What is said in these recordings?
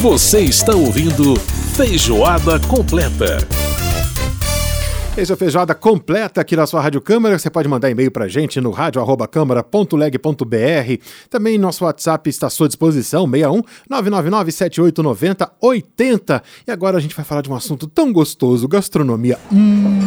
Você está ouvindo Feijoada Completa. Esse é o Feijoada Completa aqui na sua Rádio Câmara. Você pode mandar e-mail pra gente no rádio.câmara.leg.br. Também nosso WhatsApp está à sua disposição, 61 999 7890 80. E agora a gente vai falar de um assunto tão gostoso, gastronomia. Hum.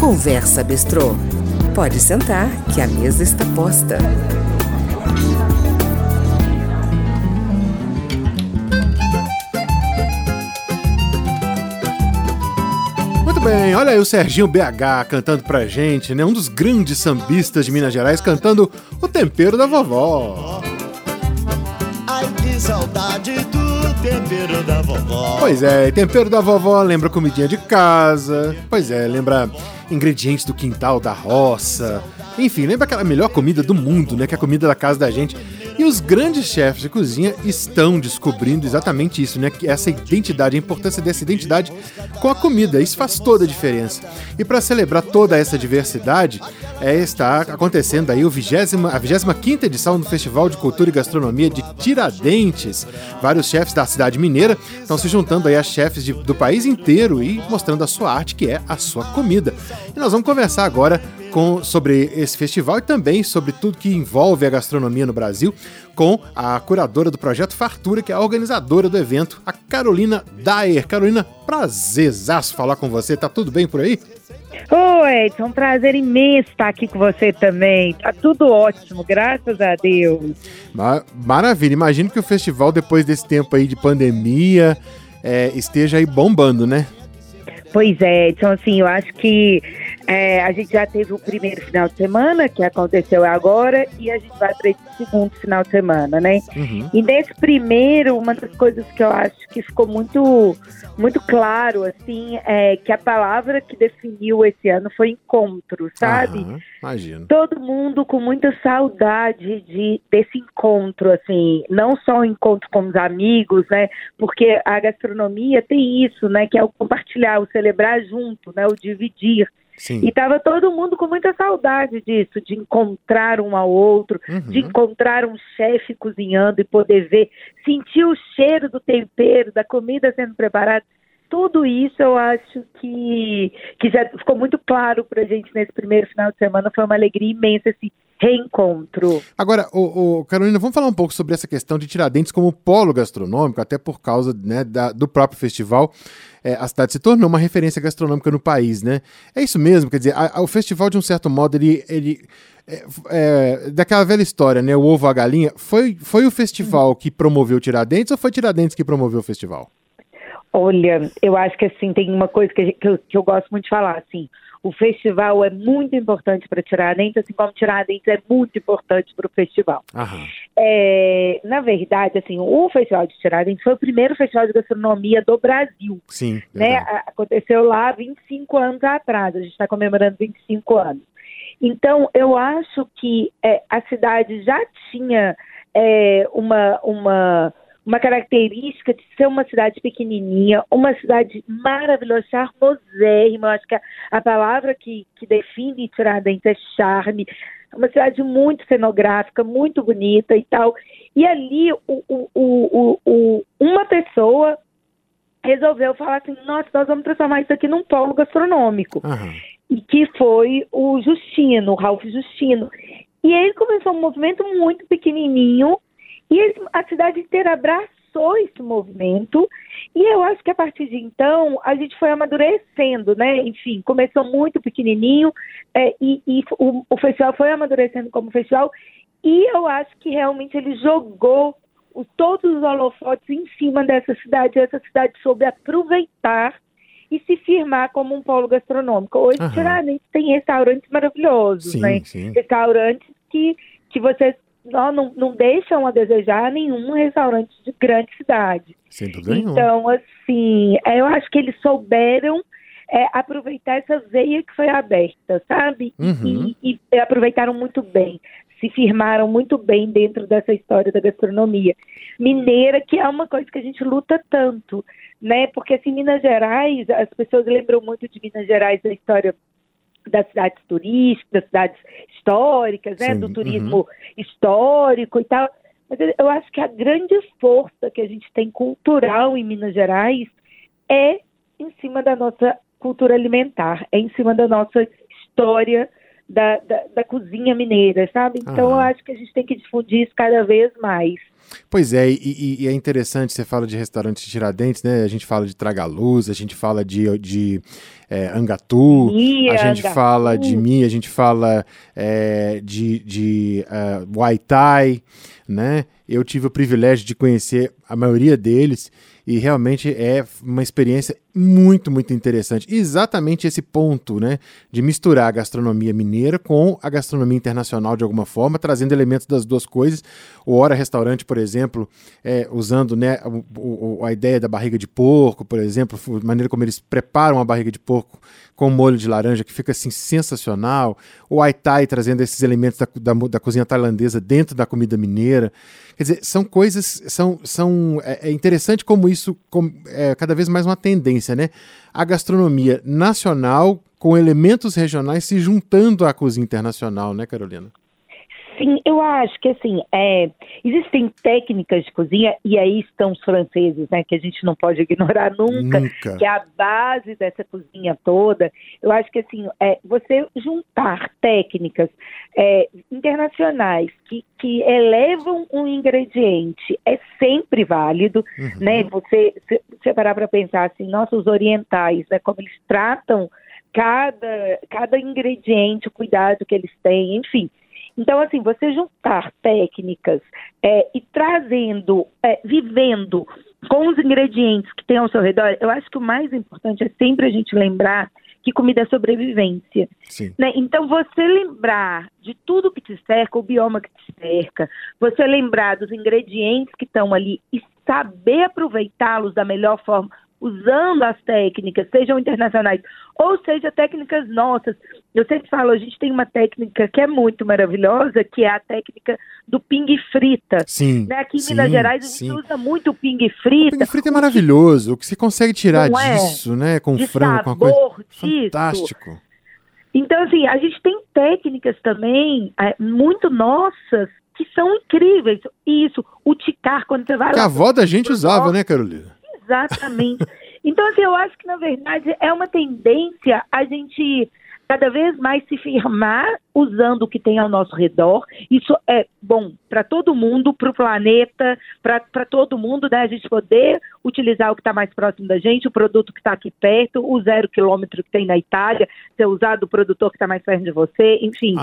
Conversa Bistrô. Pode sentar que a mesa está posta. Bem, olha aí o Serginho BH cantando pra gente, né? Um dos grandes sambistas de Minas Gerais cantando o tempero da vovó. Ai, que saudade do tempero da vovó. Pois é, tempero da vovó lembra comidinha de casa. Pois é, lembra ingredientes do quintal, da roça. Enfim, lembra aquela melhor comida do mundo, né? Que é a comida da casa da gente. E os grandes chefes de cozinha estão descobrindo exatamente isso, né? Essa identidade, a importância dessa identidade com a comida. Isso faz toda a diferença. E para celebrar toda essa diversidade, é, está acontecendo aí o 20, a 25 edição do Festival de Cultura e Gastronomia de Tiradentes. Vários chefes da cidade mineira estão se juntando aí a chefes de, do país inteiro e mostrando a sua arte, que é a sua comida. E nós vamos conversar agora com, sobre esse festival e também sobre tudo que envolve a gastronomia no Brasil, com a curadora do projeto Fartura, que é a organizadora do evento, a Carolina Daer. Carolina, prazerzaço falar com você, tá tudo bem por aí? Oi, é um prazer imenso estar aqui com você também. Tá tudo ótimo, graças a Deus. Ma maravilha, imagino que o festival, depois desse tempo aí de pandemia, é, esteja aí bombando, né? Pois é, então assim, eu acho que é, a gente já teve o primeiro final de semana, que aconteceu agora, e a gente vai para esse segundo final de semana, né? Uhum. E nesse primeiro, uma das coisas que eu acho que ficou muito, muito claro, assim, é que a palavra que definiu esse ano foi encontro, sabe? Uhum, imagino. Todo mundo com muita saudade de, desse encontro, assim, não só o encontro com os amigos, né? Porque a gastronomia tem isso, né? Que é o compartilhar, o celebrar junto, né? O dividir. Sim. E estava todo mundo com muita saudade disso, de encontrar um ao outro, uhum. de encontrar um chefe cozinhando e poder ver, sentir o cheiro do tempero, da comida sendo preparada. Tudo isso eu acho que, que já ficou muito claro para a gente nesse primeiro final de semana. Foi uma alegria imensa esse reencontro. Agora, o, o, Carolina, vamos falar um pouco sobre essa questão de Tiradentes como polo gastronômico, até por causa né, da, do próprio festival é, a cidade se tornou uma referência gastronômica no país, né? É isso mesmo, quer dizer, a, a, o festival, de um certo modo, ele. ele é, é, daquela velha história, né? O ovo a galinha. Foi, foi o festival que promoveu Tiradentes ou foi Tiradentes que promoveu o festival? Olha, eu acho que assim, tem uma coisa que, que, eu, que eu gosto muito de falar, assim o festival é muito importante para Tiradentes, assim como Tiradentes é muito importante para o festival. É, na verdade, assim, o Festival de Tiradentes foi o primeiro festival de gastronomia do Brasil. Sim. Né? Aconteceu lá 25 anos atrás, a gente está comemorando 25 anos. Então, eu acho que é, a cidade já tinha é, uma, uma uma característica de ser uma cidade pequenininha, uma cidade maravilhosa, charmosérrima, acho que a, a palavra que, que define Tiradentes é charme, uma cidade muito cenográfica, muito bonita e tal. E ali o, o, o, o, uma pessoa resolveu falar assim, nossa, nós vamos transformar isso aqui num polo gastronômico. Uhum. E que foi o Justino, o Ralph Justino. E ele começou um movimento muito pequenininho, e a cidade inteira abraçou esse movimento e eu acho que a partir de então a gente foi amadurecendo, né? Enfim, começou muito pequenininho é, e, e o, o, festival foi amadurecendo como festival e eu acho que realmente ele jogou o, todos os holofotes em cima dessa cidade. Essa cidade soube aproveitar e se firmar como um polo gastronômico. Hoje, uhum. tem restaurantes maravilhosos, sim, né? Sim. Restaurantes que, que você não, não, não deixam a desejar nenhum restaurante de grande cidade. Sem dúvida Então, assim, é, eu acho que eles souberam é, aproveitar essa veia que foi aberta, sabe? Uhum. E, e, aproveitaram muito bem, se firmaram muito bem dentro dessa história da gastronomia mineira, que é uma coisa que a gente luta tanto, né? Porque assim, Minas Gerais, as pessoas lembram muito de Minas Gerais da história das cidades turísticas, das cidades históricas, né, do turismo uhum. histórico e tal. Mas eu acho que a grande força que a gente tem cultural em Minas Gerais é em cima da nossa cultura alimentar, é em cima da nossa história da, da, da cozinha mineira, sabe? Então Aham. eu acho que a gente tem que difundir isso cada vez mais. Pois é, e, e- é interessante, você fala de restaurante Tiradentes, né? A gente fala de Tragaluz, a gente fala de, de é, Angatu, Mia, a gente Angatu. fala de Mi, a gente fala é, de, de uh, Muay Thai, né? Eu tive o privilégio de conhecer a maioria deles e realmente é uma experiência muito, muito interessante. Exatamente esse ponto, né? De misturar a gastronomia mineira com a gastronomia internacional de alguma forma, trazendo elementos das duas coisas. O Hora Restaurante, por exemplo, é, usando né, o- o- a ideia da barriga de porco, por exemplo, a maneira como eles preparam a barriga de porco com molho de laranja, que fica assim sensacional. O Aitai trazendo esses elementos da, da, da cozinha tailandesa dentro da comida mineira. Quer dizer, são coisas, são, são é, é interessante como isso com- é cada vez mais uma tendência, né? A gastronomia nacional com elementos regionais se juntando à cozinha internacional, né, Carolina? Sim, eu acho que assim, é, existem técnicas de cozinha, e aí estão os franceses, né, que a gente não pode ignorar nunca, Nunca. que é a base dessa cozinha toda. Eu acho que assim, é, você juntar técnicas é, internacionais que, que elevam um ingrediente é sempre válido, Uhum. né? Você, se você parar para pensar assim, nossa, os orientais, né, como eles tratam cada, cada ingrediente, o cuidado que eles têm, enfim. Então, assim, você juntar técnicas é, e trazendo, é, vivendo com os ingredientes que tem ao seu redor, eu acho que o mais importante é sempre a gente lembrar que comida é sobrevivência. Sim. Né? Então, você lembrar de tudo que te cerca, o bioma que te cerca, você lembrar dos ingredientes que estão ali e saber aproveitá-los da melhor forma, usando as técnicas, sejam internacionais ou seja técnicas nossas. Eu sempre falo, a gente tem uma técnica que é muito maravilhosa, que é a técnica do pingue frita. Sim. Né? Aqui em sim, Minas Gerais a gente sim. usa muito o pingue O frita. pingue frito é maravilhoso. O que você consegue tirar Não é? disso, né? Com de frango, com uma coisa. disso. Fantástico. Então, assim, a gente tem técnicas também é, muito nossas que são incríveis. Isso, o ticar, quando você vai Que a lá. avó da gente usava, né, Carolina? Exatamente. Então, assim, eu acho que, na verdade, é uma tendência a gente cada vez mais se firmar usando o que tem ao nosso redor. Isso é bom para todo mundo, para o planeta, para todo mundo, né? A gente poder utilizar o que está mais próximo da gente, o produto que está aqui perto, o zero quilômetro que tem na Itália, ser usado do produtor que está mais perto de você, enfim.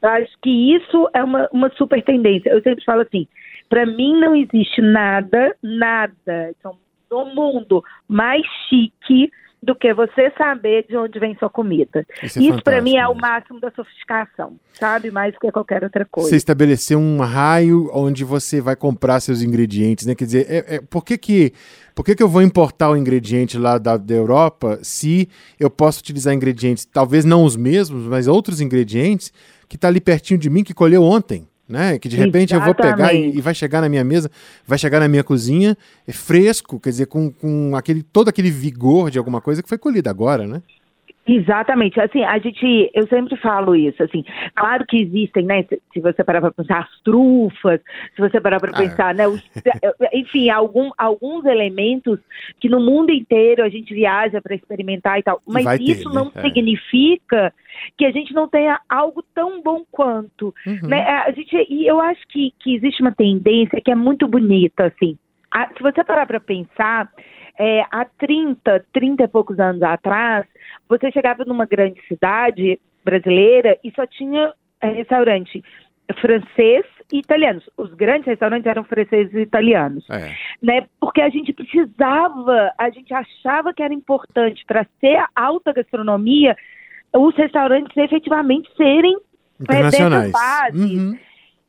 Eu acho que isso é uma, uma super tendência. Eu sempre falo assim, para mim não existe nada, nada então, no mundo mais chique do que você saber de onde vem sua comida. Isso é Isso para mim é o máximo da sofisticação, sabe? Mais do que qualquer outra coisa. Você estabelecer um raio onde você vai comprar seus ingredientes, né? Quer dizer, é, é- por, que, que, por que, que eu vou importar o ingrediente lá da, da Europa se eu posso utilizar ingredientes, talvez não os mesmos, mas outros ingredientes que tá ali pertinho de mim, que colheu ontem? Né? Que de repente eu vou pegar e, Exatamente. e vai chegar na minha mesa, vai chegar na minha cozinha, é fresco, quer dizer, com, com aquele, todo aquele vigor de alguma coisa que foi colhida agora, né? Exatamente. Assim, a gente, eu sempre falo isso, assim, claro que existem, né, se, você parar para pensar as trufas, se você parar para Ah, é. pensar, né, os- enfim, algum, alguns elementos que no mundo inteiro a gente viaja para experimentar e tal, mas vai ter, isso né? não É. significa que a gente não tenha algo tão bom quanto, Uhum. né? A gente, e eu acho que, que existe uma tendência que é muito bonita, assim. A- se você parar para pensar, é, há 30, 30 e poucos anos atrás, você chegava numa grande cidade brasileira e só tinha é, restaurante francês e italianos. Os grandes restaurantes eram franceses e italianos É. né? Porque a gente precisava, a gente achava que era importante para ser alta gastronomia, os restaurantes efetivamente serem Internacionais. dessas bases. Uhum.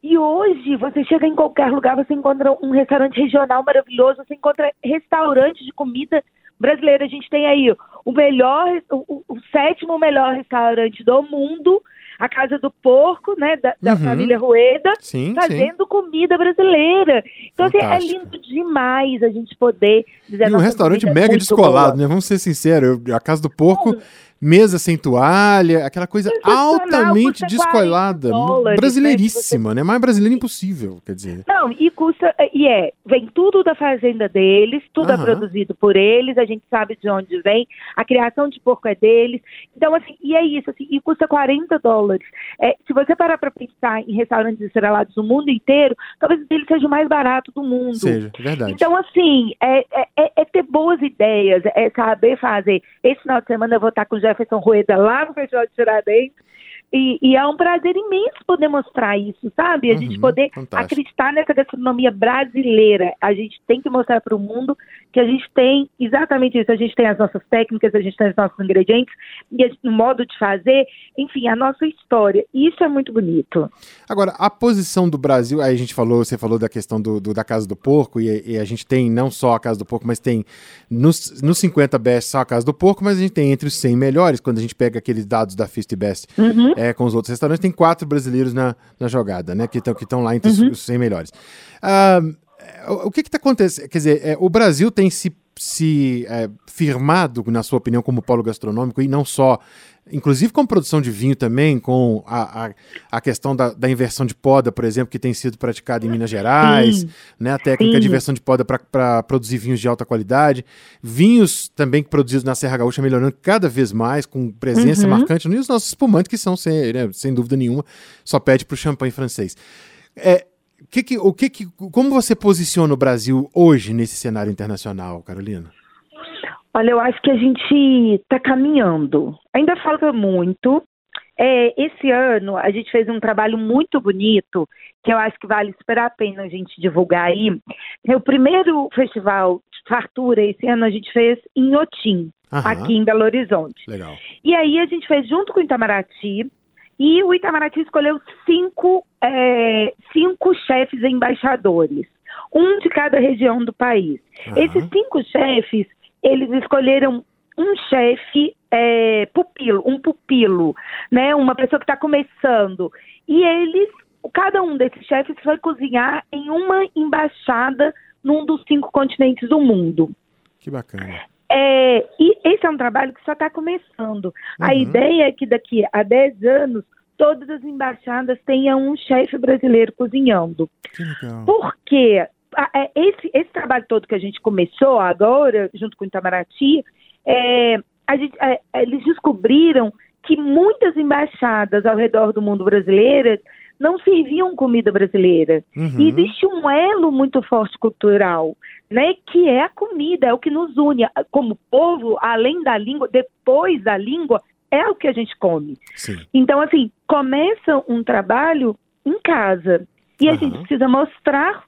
E hoje você chega em qualquer lugar, você encontra um restaurante regional maravilhoso, você encontra restaurante de comida brasileira. A gente tem aí o melhor, o, o- sétimo melhor restaurante do mundo, a Casa do Porco, né, da, da Uhum. família Rueda, Sim, sim. fazendo comida brasileira. Então, assim, é lindo demais a gente poder dizer E um restaurante mega descolado, boa. né? Vamos ser sinceros, eu- a Casa do Porco mesa sem toalha, aquela coisa altamente descolada, 40 dólares, brasileiríssima, né? Mais brasileira impossível, quer dizer. Não, e custa, e é, vem tudo da fazenda deles, tudo Aham. é produzido por eles, a gente sabe de onde vem, a criação de porco é deles. Então, assim, e é isso, assim, e custa 40 dólares. É, se você parar para pensar em restaurantes estrelados no mundo inteiro, talvez ele seja o mais barato do mundo. Seja, verdade. Então, assim, é, é- é- é ter boas ideias, é saber fazer. Esse final de semana eu vou estar com o Jefferson Rueda lá no Festival de Tiradentes. E, e é um prazer imenso poder mostrar isso, sabe? A Uhum, gente poder fantástico. acreditar nessa gastronomia brasileira. A gente tem que mostrar para o mundo que a gente tem exatamente isso. A gente tem as nossas técnicas, a gente tem os nossos ingredientes, e o modo de fazer, enfim, a nossa história. Isso é muito bonito. Agora, a posição do Brasil, aí a gente falou, você falou da questão do, do- da Casa do Porco, e, e a gente tem não só a Casa do Porco, mas tem nos, nos 50 best só a Casa do Porco, mas a gente tem entre os 100 melhores, quando a gente pega aqueles dados da 50 Best é, com os outros restaurantes, tem quatro brasileiros na, na jogada, né, que estão que lá entre os- os 100 melhores. Ah, o o que está acontecendo? Quer dizer, é, o Brasil tem se, se é, firmado, na sua opinião, como polo gastronômico, e não só, inclusive com produção de vinho também, com a, a, a questão da, da inversão de poda, por exemplo, que tem sido praticada em Minas Gerais, Sim. né, a técnica Sim. de inversão de poda para produzir vinhos de alta qualidade, vinhos também produzidos na Serra Gaúcha melhorando cada vez mais, com presença Uhum. marcante, e os nossos espumantes, que são, sem, né, sem dúvida nenhuma, só pede para o champanhe francês. É, que que, o que que, como você posiciona o Brasil hoje nesse cenário internacional, Carolina? Olha, eu acho que a gente está caminhando. Ainda falta muito. É, esse ano a gente fez um trabalho muito bonito, que eu acho que vale super a pena a gente divulgar aí. É o primeiro festival de fartura esse ano a gente fez em Otim, Aham. aqui em Belo Horizonte. Legal. E aí a gente fez junto com o Itamaraty, e o Itamaraty escolheu cinco, é, cinco chefes embaixadores, um de cada região do país. Aham. Esses cinco chefes, eles escolheram um chefe é, pupilo, um pupilo, né? Uma pessoa que está começando. E eles, cada um desses chefes foi cozinhar em uma embaixada num dos cinco continentes do mundo. Que bacana. É, e esse é um trabalho que só está começando. A Uhum. ideia é que daqui a 10 anos todas as embaixadas tenham um chefe brasileiro cozinhando. Porque a- é, esse, esse trabalho todo que a gente começou agora, junto com o Itamaraty, é, a gente- é, eles descobriram que muitas embaixadas ao redor do mundo brasileiro não serviam comida brasileira. Uhum. E existe um elo muito forte cultural, né? Que é a comida, é o que nos une. Como povo, além da língua, depois da língua, é o que a gente come. Sim. Então, assim, começa um trabalho em casa. E a Aham. gente precisa mostrar,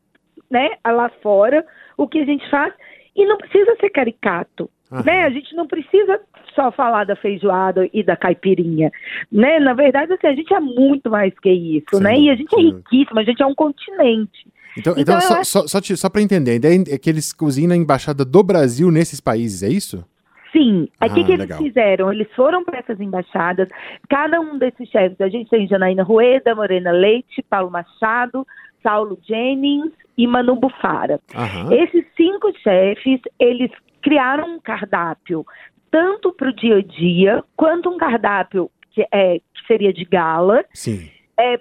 né, lá fora, o que a gente faz. E não precisa ser caricato. Aham. Né? A gente não precisa só falar da feijoada e da caipirinha, né? Na verdade, assim, a gente é muito mais que isso, Sem né? E a gente é dúvida. riquíssimo, a gente é um continente. Então, Então, então, só, acho- só, só, te- só para entender, a ideia é que eles cozinham na embaixada do Brasil nesses países, é isso? Sim, Ah, aqui que eles legal. fizeram, eles foram para essas embaixadas, cada um desses chefes, a gente tem Janaína Rueda, Morena Leite, Paulo Machado, Saulo Jennings e Manu Bufara. Aham. Esses cinco chefes, eles criaram um cardápio, tanto para o dia a dia, quanto um cardápio que, é, que seria de gala, Sim.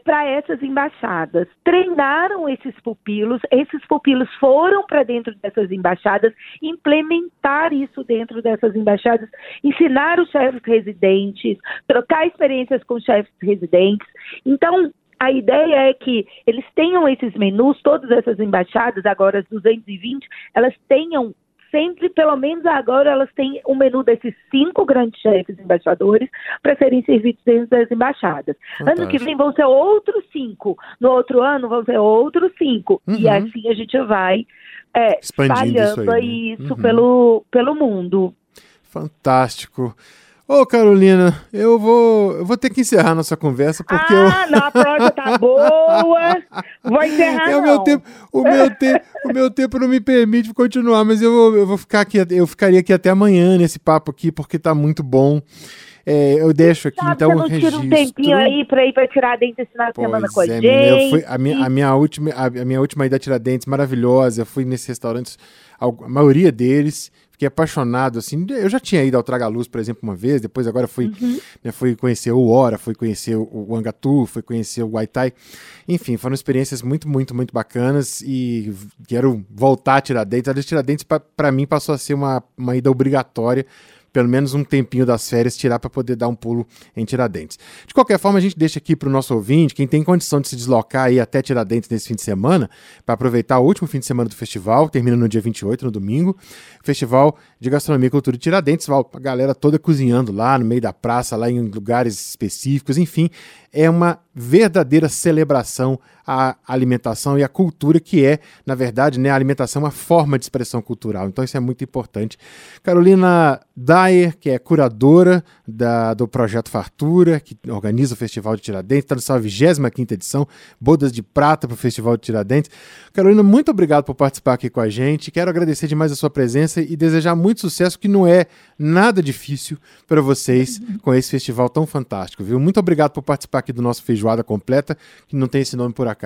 para essas embaixadas. Treinaram esses pupilos, esses pupilos foram para dentro dessas embaixadas, implementar isso dentro dessas embaixadas, ensinar os chefes residentes, trocar experiências com chefes residentes. Então, a ideia é que eles tenham esses menus, todas essas embaixadas, agora as 220, elas tenham sempre, pelo menos agora, elas têm um menu desses cinco grandes chefes embaixadores para serem servidos dentro das embaixadas. Ano que Fantástico. vem vão ser outros cinco. No outro ano vão ser outros cinco. E Uhum. assim a gente vai é, Expandindo isso espalhando aí, né? isso Uhum. pelo, pelo mundo. Fantástico. Ô, Carolina, eu vou, eu vou ter que encerrar nossa conversa porque eu. ah, não, a prova tá boa. Vou encerrar, É, o meu tempo, o meu tempo, o meu tempo não me permite continuar, mas eu vou, eu vou ficar aqui, eu ficaria aqui até amanhã nesse papo aqui porque tá muito bom. É, eu deixo aqui, Sabe, então, você não registro. tira um tempinho aí pra ir pra Tiradentes esse final de semana com a é, gente. eu fui- a, minha, a, minha última, a, minha última ida a Tiradentes, maravilhosa. Eu fui nesses restaurantes, a maioria deles, fiquei apaixonado, assim. Eu já tinha ido ao Traga Luz, por exemplo, uma vez, depois agora fui, Uhum. né, fui conhecer o Ora, fui conhecer o, Angatu, fui conhecer o Guaitai. Enfim, foram experiências muito, muito, muito bacanas e quero voltar a Tiradentes. Aliás, Tiradentes, pa- pra mim, passou a ser uma, uma ida obrigatória pelo menos um tempinho das férias tirar para poder dar um pulo em Tiradentes. De qualquer forma, a gente deixa aqui para o nosso ouvinte, quem tem condição de se deslocar aí até Tiradentes nesse fim de semana, para aproveitar o último fim de semana do festival, termina no dia 28, no domingo, Festival de Gastronomia e Cultura de Tiradentes, a galera toda cozinhando lá no meio da praça, lá em lugares específicos, enfim, é uma verdadeira celebração à alimentação e à cultura, que é, na verdade, né, a alimentação é uma forma de expressão cultural. Então isso é muito importante. Carolina Dyer, que é curadora da- do Projeto Fartura, que organiza o Festival de Tiradentes, está na sua 25ª edição, Bodas de Prata para o Festival de Tiradentes. Carolina, muito obrigado por participar aqui com a gente. Quero agradecer demais a sua presença e desejar muito sucesso, que não é nada difícil para vocês com esse festival tão fantástico, viu? Muito obrigado por participar aqui do nosso Feijoada Completa, que não tem esse nome por acaso.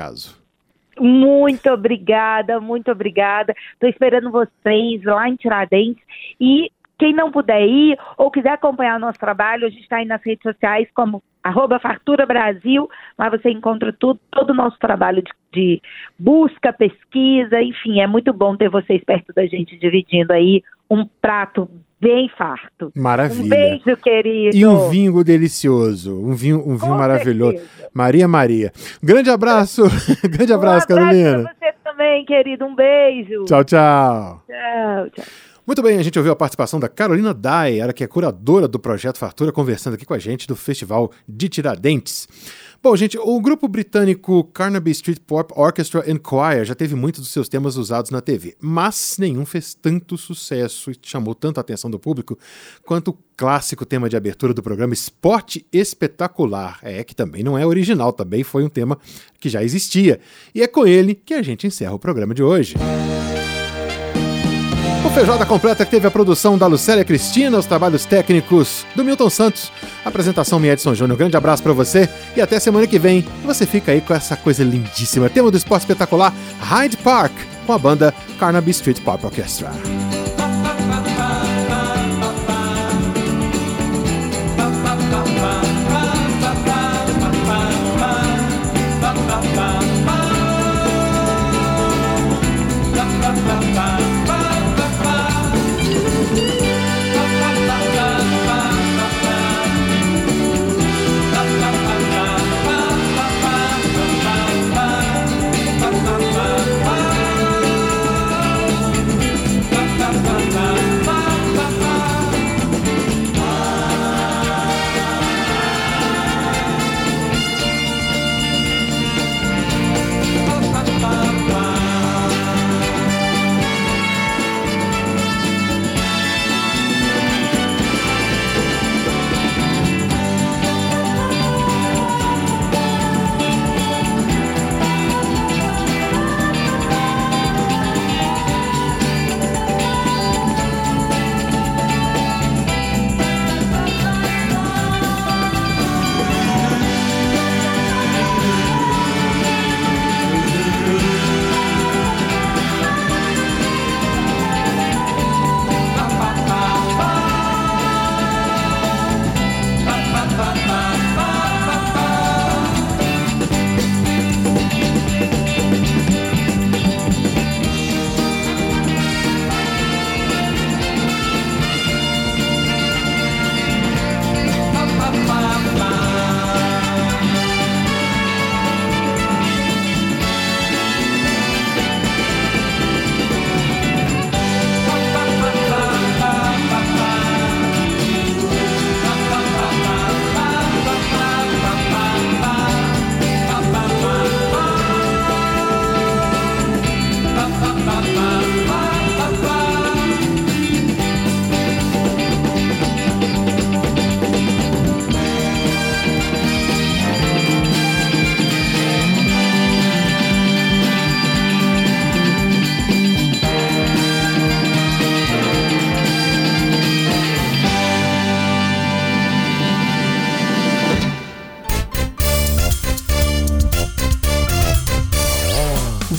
Muito obrigada, muito obrigada. Estou esperando vocês lá em Tiradentes. E quem não puder ir ou quiser acompanhar o nosso trabalho, a gente está aí nas redes sociais como arroba Fartura Brasil, lá você encontra tudo, todo o nosso trabalho de, de busca, pesquisa, enfim, é muito bom ter vocês perto da gente dividindo aí um prato bem farto. Maravilha. Um beijo, querido. E um vinho delicioso, um vinho, um vinho Com maravilhoso. certeza. Maria Maria. Grande abraço, grande abraço, um abraço Carolina. pra você também, querido. Um beijo. Tchau, tchau. Tchau, tchau. Muito bem, a gente ouviu a participação da Carolina Dai, ela que é curadora do Projeto Fartura, conversando aqui com a gente do Festival de Tiradentes. Bom, gente, o grupo britânico Carnaby Street Pop Orchestra and Choir já teve muitos dos seus temas usados na TV, mas nenhum fez tanto sucesso e chamou tanta atenção do público quanto o clássico tema de abertura do programa Esporte Espetacular. É, que também não é original, também foi um tema que já existia. E é com ele que a gente encerra o programa de hoje. O Feijoada Completa que teve a produção da Lucélia Cristina, os trabalhos técnicos do Milton Santos. A apresentação minha Edson Júnior. Grande abraço pra você e até semana que vem. Você fica aí com essa coisa lindíssima. Tema do esporte espetacular Hyde Park com a banda Carnaby Street Pop Orchestra.